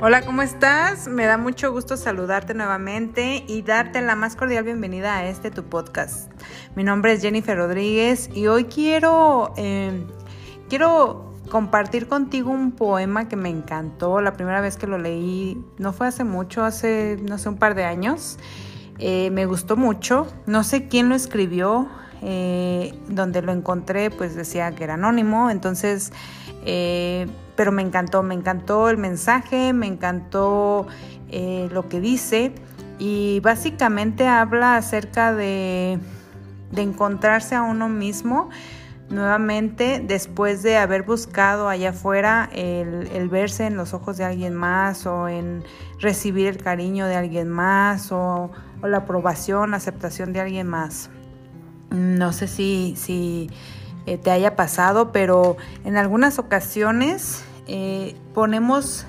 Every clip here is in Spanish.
Hola, ¿cómo estás? Me da mucho gusto saludarte nuevamente y darte la más cordial bienvenida a este tu podcast. Mi nombre es Jennifer Rodríguez y hoy quiero, eh, quiero compartir contigo un poema que me encantó. La primera vez que lo leí no fue hace mucho, hace no sé un par de años. Eh, me gustó mucho. No sé quién lo escribió. Eh, donde lo encontré, pues decía que era anónimo. Entonces pero me encantó, me encantó el mensaje, me encantó eh, lo que dice y básicamente habla acerca de, encontrarse a uno mismo nuevamente después de haber buscado allá afuera el, verse en los ojos de alguien más o en recibir el cariño de alguien más o, la aprobación, la aceptación de alguien más. No sé si, si eh, te haya pasado, pero en algunas ocasiones eh, ponemos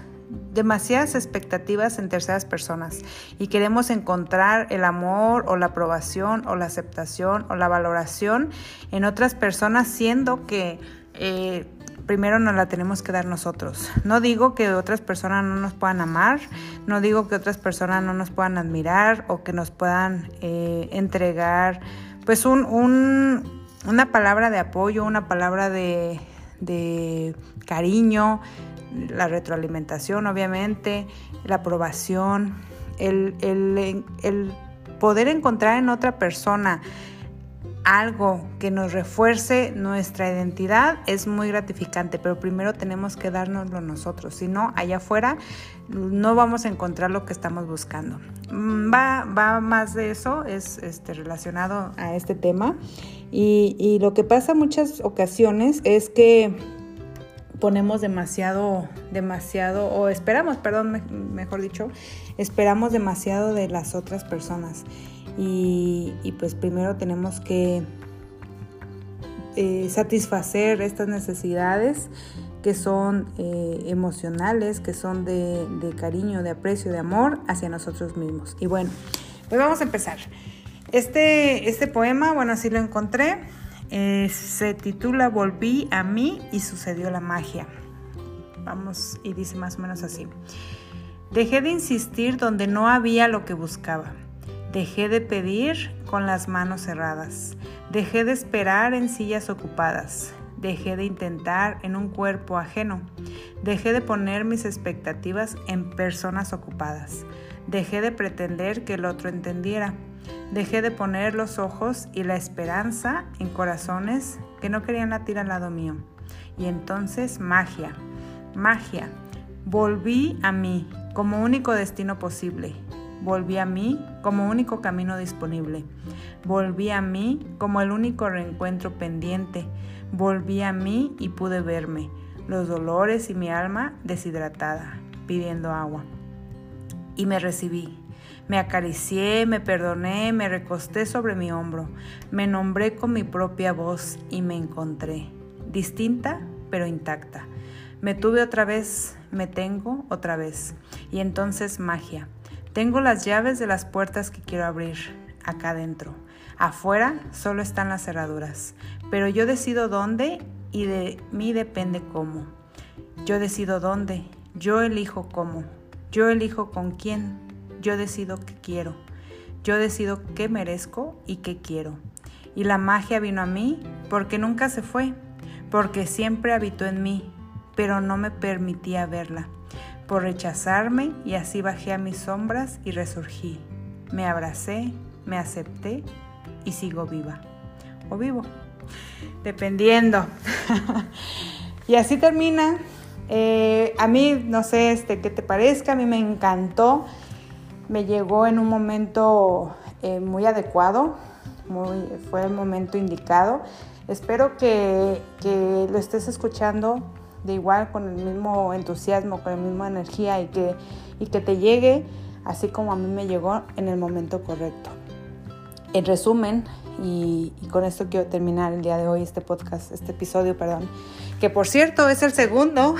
demasiadas expectativas en terceras personas y queremos encontrar el amor o la aprobación o la aceptación o la valoración en otras personas siendo que eh, primero nos la tenemos que dar nosotros. No digo que otras personas no nos puedan amar, no digo que otras personas no nos puedan admirar o que nos puedan entregar pues un, una palabra de apoyo, una palabra de, de cariño, la retroalimentación obviamente, la aprobación, el, el, poder encontrar en otra persona algo que nos refuerce nuestra identidad es muy gratificante, pero primero tenemos que dárnoslo nosotros, si no, allá afuera no vamos a encontrar lo que estamos buscando. Mm, va, va más de eso, es este, relacionado a este tema. Y, lo que pasa muchas ocasiones es que ponemos demasiado, demasiado, o esperamos, perdón, mejor dicho, esperamos demasiado de las otras personas. Y, pues primero tenemos que eh, satisfacer estas necesidades que son eh, emocionales, que son de, cariño, de aprecio, de amor hacia nosotros mismos. Y bueno, pues vamos a empezar. Este, este poema, bueno, así lo encontré, eh, se titula Volví a mí y sucedió la magia. Vamos, y dice más o menos así. Dejé de insistir donde no había lo que buscaba. Dejé de pedir con las manos cerradas. Dejé de esperar en sillas ocupadas. Dejé de intentar en un cuerpo ajeno. Dejé de poner mis expectativas en personas ocupadas. Dejé de pretender que el otro entendiera. Dejé de poner los ojos y la esperanza en corazones que no querían latir al lado mío. Y entonces magia, magia. Volví a mí como único destino posible. Volví a mí como único camino disponible. Volví a mí como el único reencuentro pendiente. Volví a mí y pude verme, los dolores y mi alma deshidratada, pidiendo agua. Y me recibí, me acaricié, me perdoné, me recosté sobre mi hombro, me nombré con mi propia voz y me encontré, distinta pero intacta. Me tuve otra vez, me tengo otra vez. Y entonces magia. Tengo las llaves de las puertas que quiero abrir acá adentro. Afuera solo están las cerraduras, pero yo decido dónde y de mí depende cómo. Yo decido dónde, yo elijo cómo, yo elijo con quién, yo decido qué quiero. Yo decido qué merezco y qué quiero. Y la magia vino a mí porque nunca se fue, porque siempre habitó en mí, pero no me permitía verla. Por rechazarme y así bajé a mis sombras y resurgí. Me abracé, me acepté y sigo viva. O vivo, dependiendo. y así termina. Eh, a mí, no sé este, qué te parezca, a mí me encantó me llegó en un momento eh, muy adecuado, muy, fue el momento indicado. Espero que, lo estés escuchando de igual, con el mismo entusiasmo, con la misma energía y que, y que te llegue así como a mí me llegó en el momento correcto. En resumen, y, con esto quiero terminar el día de hoy este podcast, este episodio, perdón, que por cierto es el segundo.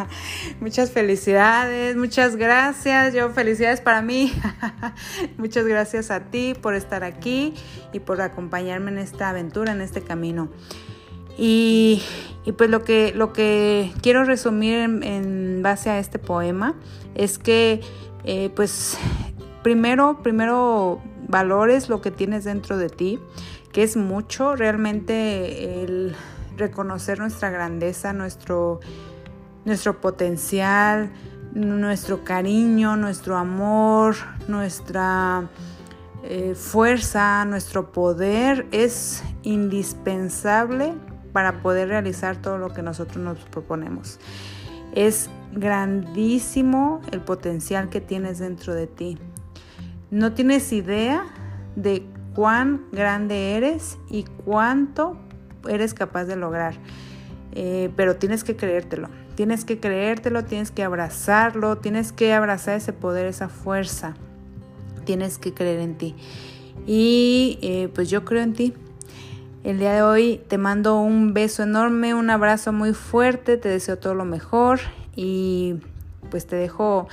muchas felicidades, muchas gracias, yo felicidades para mí. muchas gracias a ti por estar aquí y por acompañarme en esta aventura, en este camino. Y, pues lo que, lo que quiero resumir en, base a este poema es que eh, pues primero, primero valores lo que tienes dentro de ti, que es mucho realmente el reconocer nuestra grandeza, nuestro, nuestro potencial, nuestro cariño, nuestro amor, nuestra eh, fuerza, nuestro poder es indispensable para poder realizar todo lo que nosotros nos proponemos. Es grandísimo el potencial que tienes dentro de ti. No tienes idea de cuán grande eres y cuánto eres capaz de lograr. Eh, pero tienes que creértelo, tienes que creértelo, tienes que abrazarlo, tienes que abrazar ese poder, esa fuerza, tienes que creer en ti. Y eh, pues yo creo en ti. El día de hoy te mando un beso enorme, un abrazo muy fuerte, te deseo todo lo mejor y pues te dejo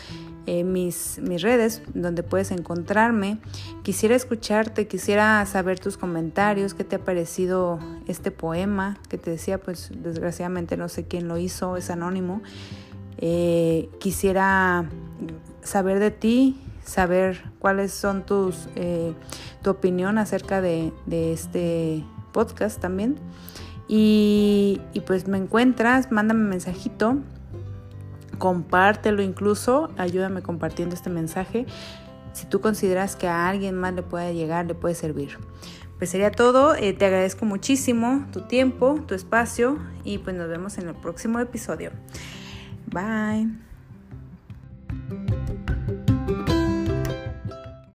eh, mis, mis redes donde puedes encontrarme. Quisiera escucharte, quisiera saber tus comentarios, qué te ha parecido este poema que te decía, pues desgraciadamente no sé quién lo hizo, es anónimo. Eh, quisiera saber de ti, saber cuáles son tus, eh, tu opinión acerca de, de este podcast también. Y, pues me encuentras, mándame un mensajito compártelo incluso, ayúdame compartiendo este mensaje si tú consideras que a alguien más le puede llegar, le puede servir. Pues sería todo, eh, te agradezco muchísimo tu tiempo, tu espacio y pues nos vemos en el próximo episodio. Bye.